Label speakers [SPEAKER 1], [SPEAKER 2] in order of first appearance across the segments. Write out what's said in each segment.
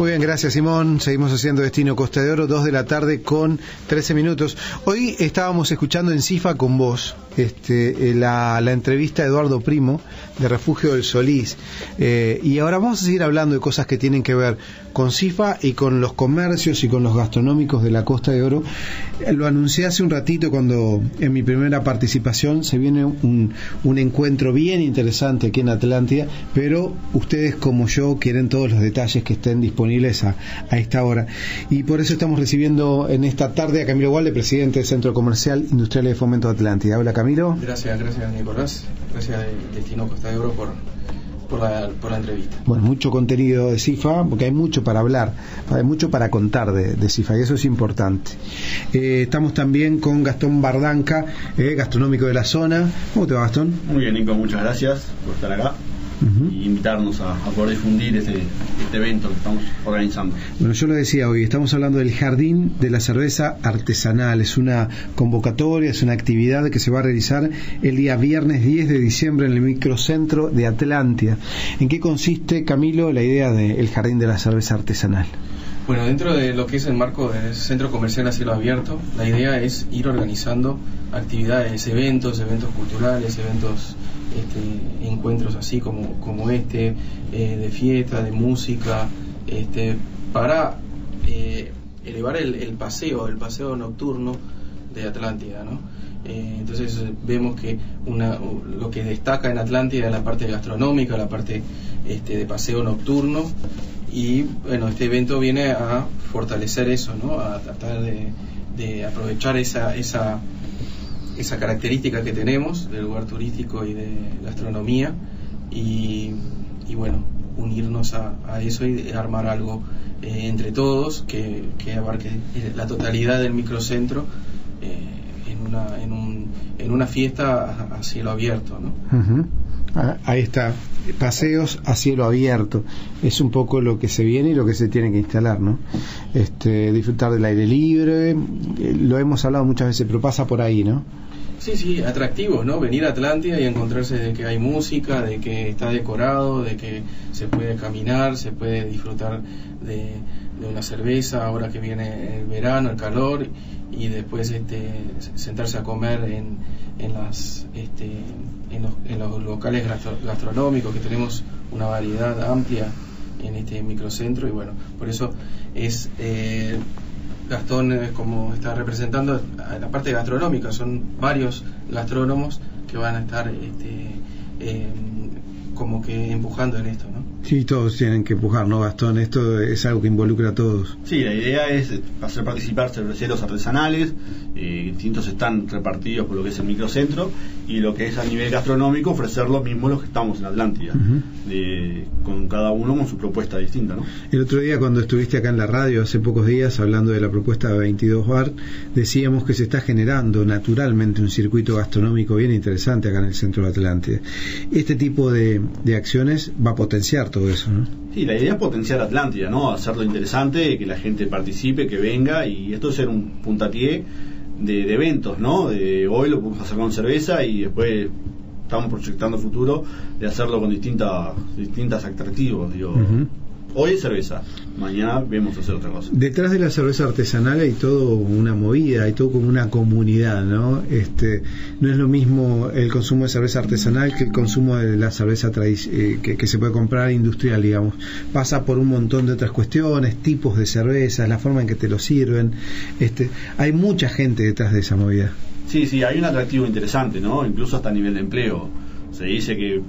[SPEAKER 1] Muy bien, gracias Simón. Seguimos haciendo Destino Costa de Oro, 2 de la tarde con 13 minutos. Hoy estábamos escuchando en CIFA con vos este, eh, la, entrevista de Eduardo Primo de Refugio del Solís. Eh, y ahora vamos a seguir hablando de cosas que tienen que ver con CIFA y con los comercios y con los gastronómicos de la Costa de Oro. Eh, Lo anuncié hace un ratito cuando en mi primera participación se viene un, un encuentro bien interesante aquí en Atlántida, pero ustedes como yo quieren todos los detalles que estén disponibles a, a esta hora. Y por eso estamos recibiendo en esta tarde a Camilo Walde, presidente del Centro Comercial Industrial de Fomento de Atlántida. Habla Camilo.
[SPEAKER 2] Gracias, gracias Nicolás. Gracias Destino Costa de Oro por, por, la, por la entrevista.
[SPEAKER 1] Bueno, mucho contenido de CIFA, porque hay mucho para hablar, hay mucho para contar de, de CIFA, y eso es importante. Eh, estamos también con Gastón Bardanca, eh, gastronómico de la zona. ¿Cómo te va, Gastón?
[SPEAKER 3] Muy bien, Nico, muchas gracias por estar acá Y invitarnos a, a poder difundir este, este evento que estamos organizando.
[SPEAKER 1] Bueno, yo lo decía hoy, estamos hablando del Jardín de la Cerveza Artesanal. Es una convocatoria, es una actividad que se va a realizar el día viernes 10 de diciembre en el microcentro de Atlántida. ¿En qué consiste, Camilo, la idea del Jardín de la Cerveza Artesanal?
[SPEAKER 2] Bueno, dentro de lo que es el marco del Centro Comercial a Cielo Abierto, la idea es ir organizando actividades, eventos, eventos culturales, eventos, este, encuentros así como, como este, eh, de fiesta, de música, este, para eh, elevar el, paseo, el paseo nocturno de Atlántida, ¿no? Eh, entonces vemos que una, lo que destaca en Atlántida es la parte gastronómica, la parte este, de paseo nocturno y bueno, este evento viene a fortalecer eso, ¿no? A tratar de, de aprovechar esa, esa, esa característica que tenemos del lugar turístico y de gastronomía y, y bueno, unirnos a, a eso y armar algo eh, entre todos que, que abarque eh, la totalidad del microcentro eh, en, una, en, un, en una fiesta a, a cielo abierto, ¿no?
[SPEAKER 1] Ah, Ahí está, paseos a cielo abierto. Es un poco lo que se viene y lo que se tiene que instalar, ¿no? Este, disfrutar del aire libre, eh, lo hemos hablado muchas veces, pero pasa por ahí, ¿no?
[SPEAKER 2] Sí, sí, atractivos, ¿no? Venir a Atlántida y encontrarse de que hay música, de que está decorado, de que se puede caminar, se puede disfrutar de, de una cerveza ahora que viene el verano, el calor, y después este, sentarse a comer en, en, las, este, en, los, en los locales gastro- gastronómicos, que tenemos una variedad amplia en este microcentro, y bueno, por eso es... eh, Gastón es como está representando la parte gastronómica, son varios gastrónomos que van a estar este, eh, como que empujando en esto.
[SPEAKER 1] Sí, todos tienen que empujar, ¿no, Gastón? Esto es algo que involucra a todos.
[SPEAKER 3] Sí, la idea es hacer participar cerveceros artesanales, eh, distintos están repartidos por lo que es el microcentro y lo que es a nivel gastronómico ofrecer lo mismo los que estamos en Atlántida, de- con cada uno con su propuesta distinta, ¿no?
[SPEAKER 1] El otro día cuando estuviste acá en la radio, hace pocos días, hablando de la propuesta de 22 Bar, decíamos que se está generando naturalmente un circuito gastronómico bien interesante acá en el centro de Atlántida. Este tipo de, de acciones va a potenciar todo eso, ¿no?
[SPEAKER 3] Sí, la idea es potenciar Atlántida, ¿no? Hacerlo interesante, que la gente participe, que venga y esto ser un puntapié de, de eventos, ¿no? De hoy lo podemos hacer con cerveza y después estamos proyectando futuro de hacerlo con distintas distintas atractivos, digo. Hoy es cerveza, mañana vemos hacer otra cosa.
[SPEAKER 1] Detrás de la cerveza artesanal hay todo una movida, hay todo como una comunidad, ¿no? Este, no es lo mismo el consumo de cerveza artesanal que el consumo de la cerveza eh, que, que se puede comprar industrial, digamos. Pasa por un montón de otras cuestiones, tipos de cervezas, la forma en que te lo sirven. Este, hay mucha gente detrás de esa movida.
[SPEAKER 3] Sí, sí, hay un atractivo interesante, ¿no? Incluso hasta a nivel de empleo. Se dice que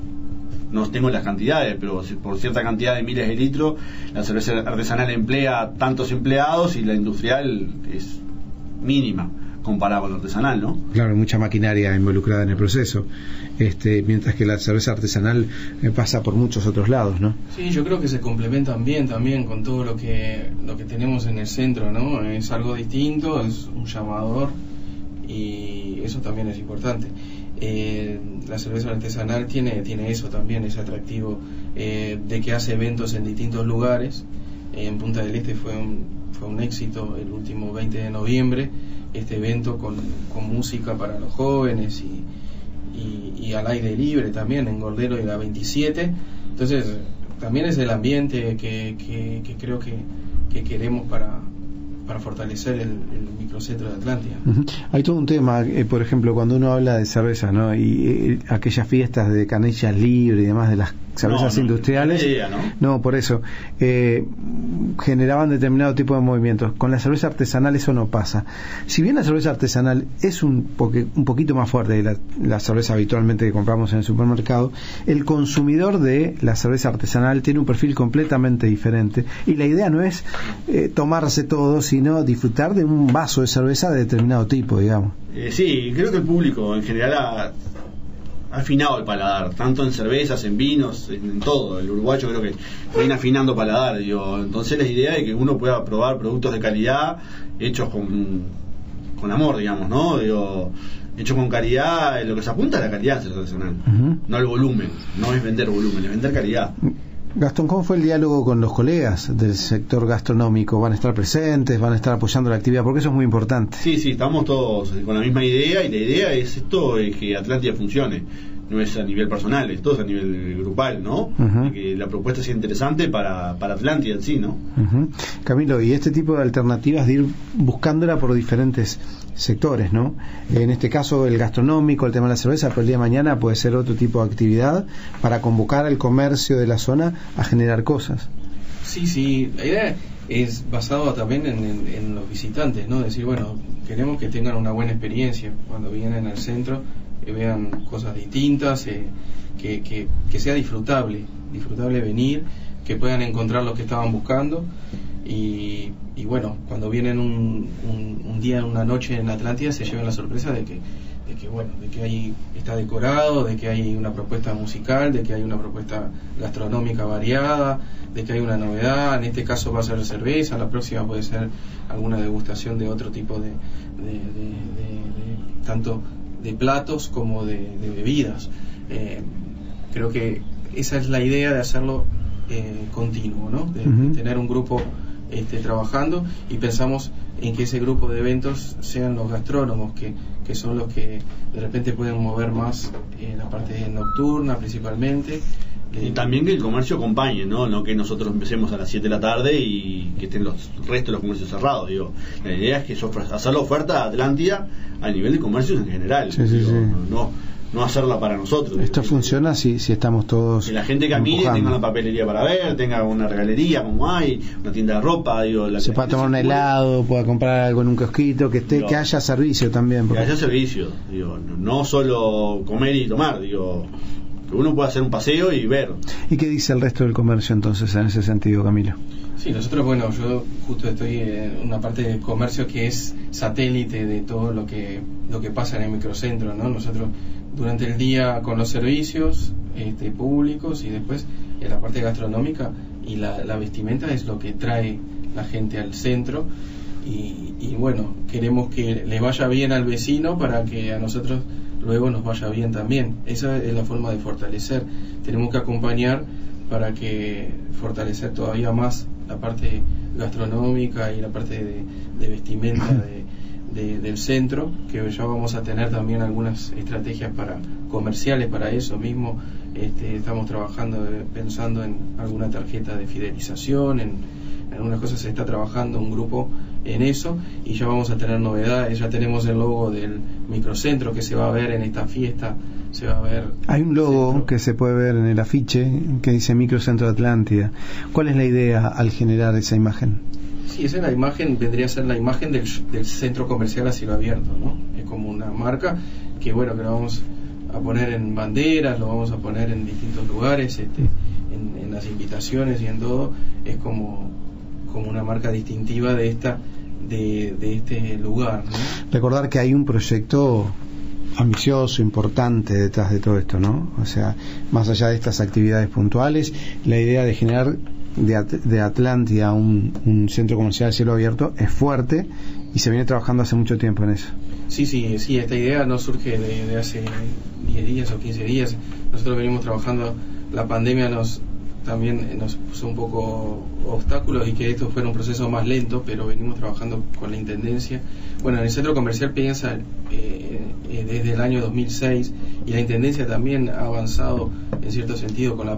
[SPEAKER 3] no tengo las cantidades, pero si por cierta cantidad de miles de litros, la cerveza artesanal emplea tantos empleados y la industrial es mínima comparada con la artesanal, ¿no?
[SPEAKER 1] Claro, hay mucha maquinaria involucrada en el proceso. Este, mientras que la cerveza artesanal eh, pasa por muchos otros lados, ¿no?
[SPEAKER 2] Sí, yo creo que se complementan bien también con todo lo que lo que tenemos en el centro, ¿no? Es algo distinto, es un llamador y eso también es importante. Eh, la cerveza artesanal tiene tiene eso también, ese atractivo eh, de que hace eventos en distintos lugares. en Punta del Este fue un, fue un éxito el último 20 de noviembre, este evento con, con música para los jóvenes y, y, y al aire libre también en Gordero y la 27. Entonces también es el ambiente que, que, que creo que, que queremos para, para fortalecer el, el microcentro de Atlántida.
[SPEAKER 1] Hay todo un tema, eh, por ejemplo, cuando uno habla de cerveza, ¿no? Y eh, aquellas fiestas de canillas libre y demás de las cervezas
[SPEAKER 3] No, no,
[SPEAKER 1] industriales.
[SPEAKER 3] no idea, ¿no?
[SPEAKER 1] No, por eso. eh, generaban determinado tipo de movimientos. Con la cerveza artesanal eso no pasa. Si bien la cerveza artesanal es un, poque- un poquito más fuerte que la, la cerveza habitualmente que compramos en el supermercado, el consumidor de la cerveza artesanal tiene un perfil completamente diferente. Y la idea no es tomarse todo, sino disfrutar de un vaso de cerveza de determinado tipo, digamos.
[SPEAKER 3] Eh, sí, creo que el público en general ha, afinado el paladar, tanto en cervezas, en vinos, en, en todo. El uruguayo creo que viene afinando paladar. Digo. Entonces la idea es que uno pueda probar productos de calidad hechos con, con amor, digamos, ¿no? Digo, hechos con calidad, lo que se apunta a la calidad
[SPEAKER 1] Ujú.
[SPEAKER 3] no el volumen, no es vender volumen, es vender calidad.
[SPEAKER 1] Gastón, ¿cómo fue el diálogo con los colegas del sector gastronómico? ¿Van a estar presentes? ¿Van a estar apoyando la actividad? Porque eso es muy importante.
[SPEAKER 3] Sí, sí, estamos todos con la misma idea y la idea es esto, es que Atlántida funcione. No es a nivel personal, esto es a nivel grupal, ¿no? Que la propuesta sea interesante para, para Atlántida en sí, ¿no?
[SPEAKER 1] Ujú. Camilo, y este tipo de alternativas de ir buscándola por diferentes sectores, ¿no? En este caso el gastronómico, el tema de la cerveza, pero el día de mañana puede ser otro tipo de actividad para convocar al comercio de la zona a generar cosas.
[SPEAKER 2] Sí, sí, la idea es basada también en, en- en los visitantes, ¿no? Decir, bueno, queremos que tengan una buena experiencia cuando vienen al centro, que vean cosas distintas, eh, que, que, que sea disfrutable, disfrutable venir, que puedan encontrar lo que estaban buscando. Y, y bueno, cuando vienen un, un, día, una noche en Atlántida se llevan la sorpresa de que, de que bueno, de que ahí está decorado, de que hay una propuesta musical, de que hay una propuesta gastronómica variada, de que hay una novedad, en este caso va a ser cerveza, la próxima puede ser alguna degustación de otro tipo de- de- de- tanto de platos como de, de bebidas. Eh, creo que esa es la idea de hacerlo eh, continuo, ¿no? De, tener un grupo este, trabajando y pensamos en que ese grupo de eventos sean los gastrónomos, que, que son los que de repente pueden mover más eh, la parte nocturna principalmente. Eh,
[SPEAKER 3] Y también que el comercio acompañe, ¿no? No que nosotros empecemos a las 7 de la tarde y que estén los restos de los comercios cerrados. Digo, la idea es que eso, hacer la oferta a Atlántida a nivel de comercios en general.
[SPEAKER 1] Sí,
[SPEAKER 3] digo,
[SPEAKER 1] sí.
[SPEAKER 3] No, no hacerla para nosotros.
[SPEAKER 1] Esto funciona si, si estamos todos.
[SPEAKER 3] Que la gente camine,
[SPEAKER 1] empujando.
[SPEAKER 3] tenga una papelería para ver, tenga una regalería como hay, una tienda de ropa, digo, la
[SPEAKER 1] Se pueda tomar un helado, pueda comprar algo en un kiosquito, que esté, que haya servicio también.
[SPEAKER 3] Que haya servicio, digo, no, solo comer y tomar, digo, uno pueda hacer un paseo y ver.
[SPEAKER 1] ¿Y qué dice el resto del comercio entonces en ese sentido, Camilo?
[SPEAKER 2] Sí, nosotros, bueno, yo justo estoy en una parte de comercio que es satélite de todo lo que lo que pasa en el microcentro, ¿no? Nosotros durante el día con los servicios este, públicos y después en la parte gastronómica y la, la vestimenta es lo que trae la gente al centro y, y bueno, queremos que le vaya bien al vecino para que a nosotros luego nos vaya bien también. Esa es la forma de fortalecer. Tenemos que acompañar para que fortalecer todavía más la parte gastronómica y la parte de, de vestimenta de- de- del centro, que ya vamos a tener también algunas estrategias para comerciales para eso mismo. Este, estamos trabajando, eh, pensando en alguna tarjeta de fidelización, en, en algunas cosas se está trabajando un grupo en eso y ya vamos a tener novedades, ya tenemos el logo del microcentro que se va a ver en esta fiesta, se va a ver
[SPEAKER 1] Hay un logo
[SPEAKER 2] centro.
[SPEAKER 1] que se puede ver en el afiche que dice Microcentro Atlántida. ¿Cuál es la idea al generar esa imagen?
[SPEAKER 2] Sí, esa es la imagen, vendría a ser la imagen del, del centro comercial a cielo abierto, ¿no? Es como una marca que, bueno, que lo vamos a poner en banderas, lo vamos a poner en distintos lugares, este, en, en las invitaciones y en todo, es como, como una marca distintiva de esta de, de este lugar, ¿no?
[SPEAKER 1] Recordar que hay un proyecto ambicioso, importante detrás de todo esto, ¿no? O sea, más allá de estas actividades puntuales, la idea de generar de, At- de Atlántida un, un centro comercial a cielo abierto es fuerte y se viene trabajando hace mucho tiempo en eso.
[SPEAKER 2] Sí, sí, sí, esta idea no surge de, de hace 10 días o 15 días. Nosotros venimos trabajando, la pandemia nos también nos puso un poco obstáculos y que esto fuera un proceso más lento, pero venimos trabajando con la Intendencia. Bueno, en el centro comercial piensa eh, eh, desde el año 2006 y la Intendencia también ha avanzado en cierto sentido con, la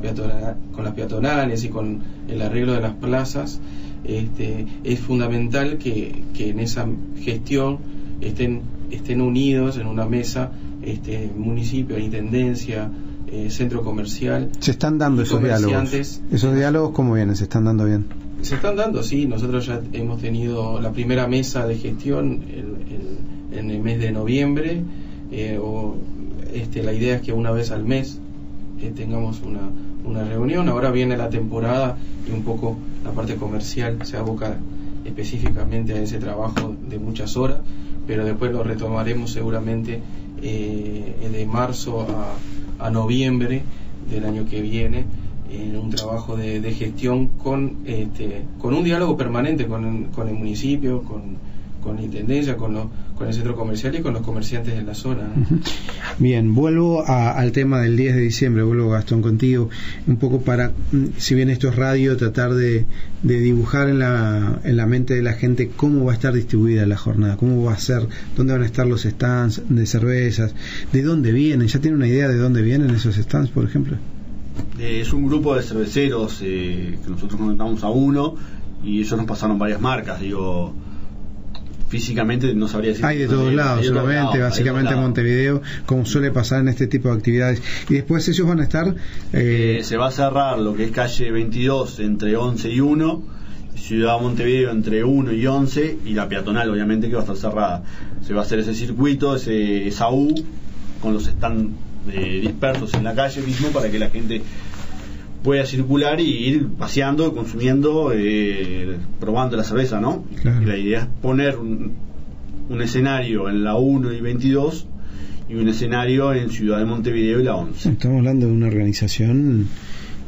[SPEAKER 2] con las peatonales y con el arreglo de las plazas, este, es fundamental que, que en esa gestión estén, estén unidos en una mesa este, municipio, intendencia, eh, centro comercial.
[SPEAKER 1] Se están dando esos diálogos. Esos diálogos, ¿cómo vienen? ¿Se están dando bien?
[SPEAKER 2] Se están dando, sí. Nosotros ya hemos tenido la primera mesa de gestión en el mes de noviembre. Eh, o, este, la idea es que una vez al mes eh, tengamos una, una reunión. Ahora viene la temporada y un poco la parte comercial se aboca específicamente a ese trabajo de muchas horas, pero después lo retomaremos seguramente eh, de marzo a, a, noviembre del año que viene en un trabajo de, de gestión con, este, con un diálogo permanente con, con el municipio, con, con la intendencia, con, con el centro comercial y con los comerciantes de la zona.
[SPEAKER 1] Bien, vuelvo al tema del 10 de diciembre, vuelvo Gastón contigo, un poco para, mm, si bien esto es radio, tratar de, de dibujar en la, en la mente de la gente cómo va a estar distribuida la jornada, cómo va a ser, dónde van a estar los stands de cervezas, de dónde vienen, ¿ya tiene una idea de dónde vienen esos stands, por ejemplo?
[SPEAKER 3] Eh, es un grupo de cerveceros eh, que nosotros comentamos a uno y ellos nos pasaron varias marcas, digo físicamente no sabría decir.
[SPEAKER 1] Hay de todos lados, solamente, básicamente en Montevideo, como suele pasar en este tipo de actividades. Y después ellos van a estar...
[SPEAKER 3] Eh, eh, se va a cerrar lo que es calle 22 entre 11 y 1, Ciudad Montevideo entre 1 y 11, y la peatonal obviamente que va a estar cerrada. Se va a hacer ese circuito, ese, esa U, con los están eh, dispersos en la calle mismo para que la gente pueda circular y ir paseando, consumiendo, eh, probando la cerveza, ¿no? Y la idea es poner un, escenario en la 1 y 22 y un escenario en Ciudad de Montevideo y la 11.
[SPEAKER 1] Estamos hablando de una organización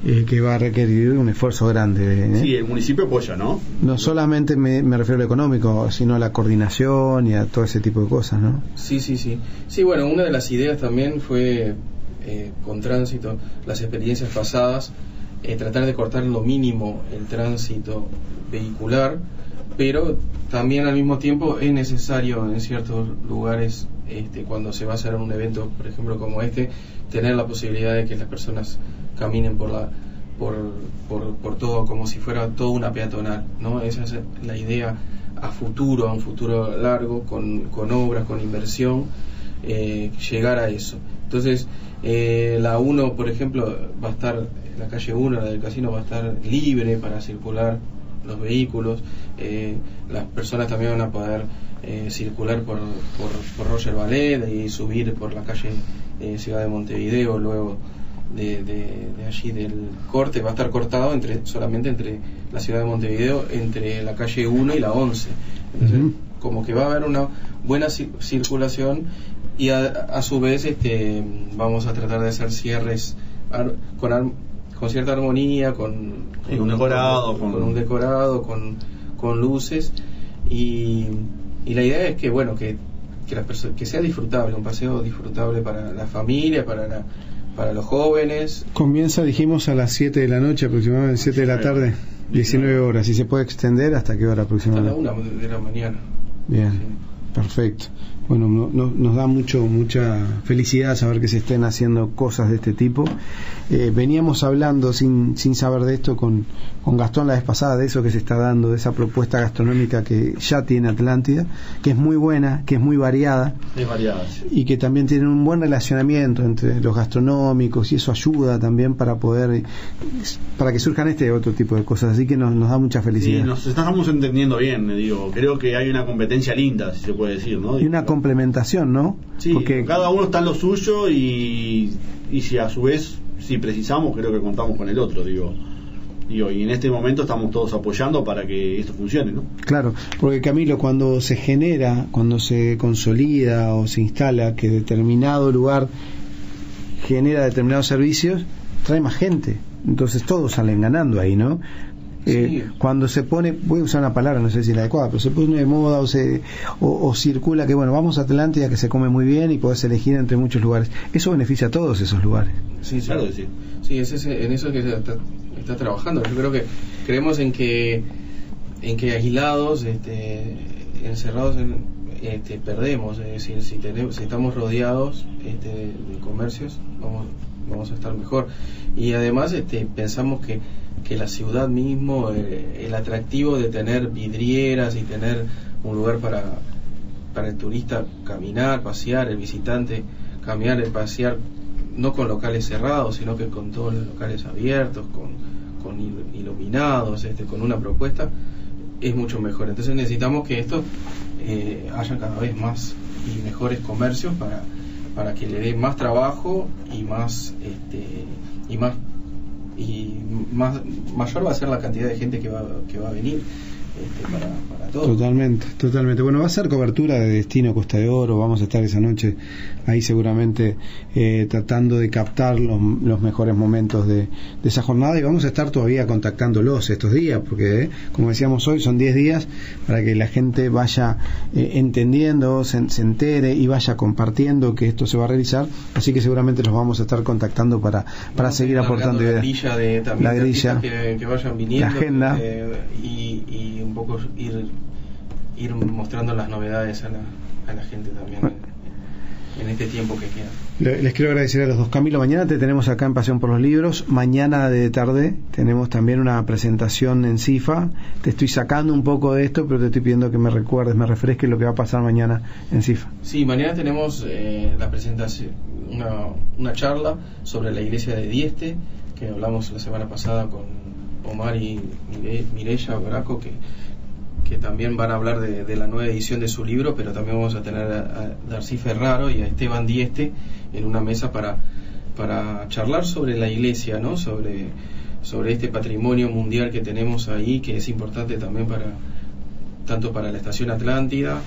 [SPEAKER 1] eh, que va a requerir un esfuerzo grande.
[SPEAKER 3] ¿eh? Sí, el municipio apoya, ¿no?
[SPEAKER 1] No solamente me, me, refiero a lo económico, sino a la coordinación y a todo ese tipo de cosas, ¿no?
[SPEAKER 2] Sí, sí, sí. Sí, bueno, una de las ideas también fue eh, con tránsito, las experiencias pasadas, eh, tratar de cortar lo mínimo el tránsito vehicular, pero también al mismo tiempo es necesario en ciertos lugares, este, cuando se va a hacer un evento, por ejemplo, como este, tener la posibilidad de que las personas caminen por la por, por, todo como si fuera toda una peatonal, ¿no? Esa es la idea a futuro, a un futuro largo, con, con obras, con inversión, eh, llegar a eso. Entonces, eh, la 1, por ejemplo, va a estar, la calle 1, la del casino, va a estar libre para circular los vehículos. Eh, las personas también van a poder eh, circular por, por, Roger Ballet y subir por la calle Ciudad de Montevideo luego de, de, allí del corte. Va a estar cortado entre solamente entre la Ciudad de Montevideo, entre la calle 1 y la 11. Entonces, como que va a haber una buena circulación y a, su vez este, vamos a tratar de hacer cierres con, con cierta armonía, con,
[SPEAKER 3] un decorado,
[SPEAKER 2] con, un decorado, con, con luces y, y, la idea es que bueno que que, que sea disfrutable, un paseo disfrutable para la familia, para la, para los jóvenes.
[SPEAKER 1] Comienza, dijimos, a las 7 de la noche, aproximadamente 7 de la tarde, 19 horas, y se puede extender hasta qué hora aproximadamente.
[SPEAKER 2] Hasta la 1 de la mañana.
[SPEAKER 1] Bien, perfecto bueno, no, nos da mucho mucha felicidad saber que se estén haciendo cosas de este tipo. Eh, veníamos hablando sin, sin saber de esto con, con Gastón la vez pasada, de eso que se está dando, de esa propuesta gastronómica que ya tiene Atlántida, que es muy buena, que es muy variada,
[SPEAKER 3] es variada
[SPEAKER 1] y que también tiene un buen relacionamiento entre los gastronómicos y eso ayuda también para poder, para que surjan este otro tipo de cosas. Así que nos, nos da mucha felicidad.
[SPEAKER 3] Sí, nos estamos entendiendo bien, digo, creo que hay una competencia linda, si se puede decir, ¿no?
[SPEAKER 1] Y una complementación, ¿no?
[SPEAKER 3] Sí, Porque cada uno está en lo suyo y, y si a su vez, si precisamos, creo que contamos con el otro, digo. Digo, y en este momento estamos todos apoyando para que esto funcione, ¿no?
[SPEAKER 1] Claro, porque Camilo, cuando se genera, cuando se consolida o se instala que determinado lugar genera determinados servicios, trae más gente. Entonces todos salen ganando ahí, ¿no? Eh, cuando se pone, voy a usar una palabra, no sé si es la adecuada, pero se pone de moda o, se, o, circula que, bueno, vamos a Atlántida que se come muy bien y podés elegir entre muchos lugares. Eso beneficia a todos esos lugares.
[SPEAKER 2] Sí, claro sí. Sí, es en eso que se está, trabajando. Yo creo que creemos en que, en que aislados, este, encerrados en, este, perdemos. Es decir, si, tenemos, si estamos rodeados este, de comercios, vamos, vamos a estar mejor. Y además este, pensamos que, que la ciudad mismo, eh, el atractivo de tener vidrieras y tener un lugar para, para el turista caminar, pasear, el visitante caminar, pasear, no con locales cerrados, sino que con todos los locales abiertos, con, con iluminados, este, con una propuesta, es mucho mejor. Entonces necesitamos que esto eh, haya cada vez más y mejores comercios para, para que le dé más trabajo y más este, y más y más mayor va a ser la cantidad de gente que va, que va a venir este, para, para todo.
[SPEAKER 1] Totalmente, totalmente. Bueno, va a ser cobertura de Destino Costa de Oro, vamos a estar esa noche ahí seguramente eh, tratando de captar los, los mejores momentos de, de, esa jornada y vamos a estar todavía contactándolos estos días, porque eh, como decíamos hoy, son 10 días para que la gente vaya eh, entendiendo, se, se, entere y vaya compartiendo que esto se va a realizar, así que seguramente los vamos a estar contactando para, para seguir aportando
[SPEAKER 2] ideas. La grilla, de, también
[SPEAKER 1] la grilla
[SPEAKER 2] que, que, vayan viniendo,
[SPEAKER 1] la agenda.
[SPEAKER 2] y, y un poco ir, ir mostrando las novedades a la, a la gente también en, en, este tiempo que queda.
[SPEAKER 1] Les quiero agradecer a los dos. Camilo, mañana te tenemos acá en Pasión por los Libros. Mañana de tarde tenemos también una presentación en CIFA. Te estoy sacando un poco de esto, pero te estoy pidiendo que me recuerdes, me refresques lo que va a pasar mañana en CIFA.
[SPEAKER 2] Sí, mañana tenemos eh, la presentación, una, una charla sobre la iglesia de Dieste, que hablamos la semana pasada con Omar y Mireya Braco, que, que también van a hablar de, la nueva edición de su libro, pero también vamos a tener a, a Darcy Ferraro y a Esteban Dieste en una mesa para, para charlar sobre la iglesia, ¿no? sobre, sobre este patrimonio mundial que tenemos ahí, que es importante también para tanto para la estación Atlántida,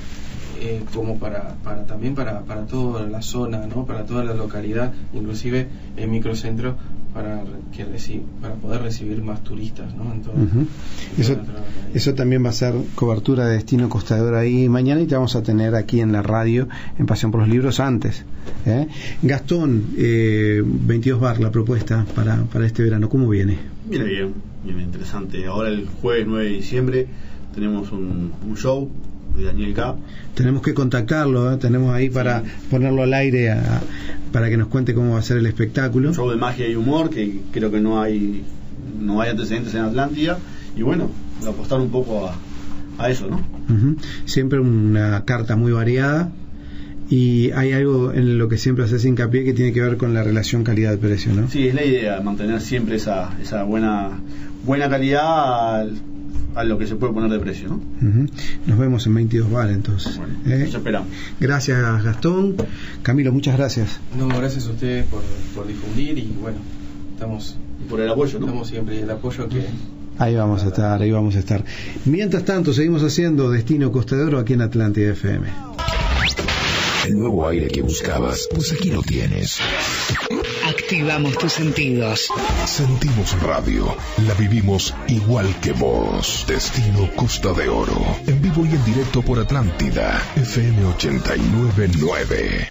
[SPEAKER 2] eh, como para, para también para, para toda la zona, ¿no? para toda la localidad, inclusive el microcentro para que reci para poder recibir más turistas ¿no? en todo,
[SPEAKER 1] uh -huh. en eso, eso, también va a ser cobertura de Destino Costador ahí mañana y te vamos a tener aquí en la radio en Pasión por los Libros antes ¿eh? Gastón eh, 22 bar la propuesta para, para este verano ¿cómo viene?
[SPEAKER 3] Viene bien, viene interesante ahora el jueves 9 de diciembre tenemos un, un show de.
[SPEAKER 1] Tenemos que contactarlo, ¿eh? tenemos ahí para sí. ponerlo al aire a, para que nos cuente cómo va a ser el espectáculo.
[SPEAKER 3] Un show de magia y humor que creo que no hay no hay antecedentes en Atlántida y bueno, apostar un poco a, a eso, ¿no?
[SPEAKER 1] Uh -huh. Siempre una carta muy variada y hay algo en lo que siempre haces hincapié que tiene que ver con la relación calidad-precio, ¿no?
[SPEAKER 3] Sí, es la idea, mantener siempre esa, esa buena buena calidad al, a lo que se puede poner de precio. ¿no?
[SPEAKER 1] Uh -huh. Nos vemos en 22 bar entonces.
[SPEAKER 3] Bueno, ¿Eh? Esperamos.
[SPEAKER 1] Gracias Gastón. Camilo, muchas gracias.
[SPEAKER 2] No, gracias a ustedes por, por difundir y bueno, estamos...
[SPEAKER 3] Y por el apoyo, ¿no?
[SPEAKER 2] Estamos siempre el apoyo que...
[SPEAKER 1] Ahí vamos a estar, ahí vamos a estar. Mientras tanto, seguimos haciendo Destino Costadero aquí en Atlántida FM.
[SPEAKER 4] El nuevo aire que buscabas, pues aquí lo tienes.
[SPEAKER 5] Activamos tus sentidos.
[SPEAKER 4] Sentimos radio. La vivimos igual que vos. Destino Costa de Oro. En vivo y en directo por Atlántida. FM 899.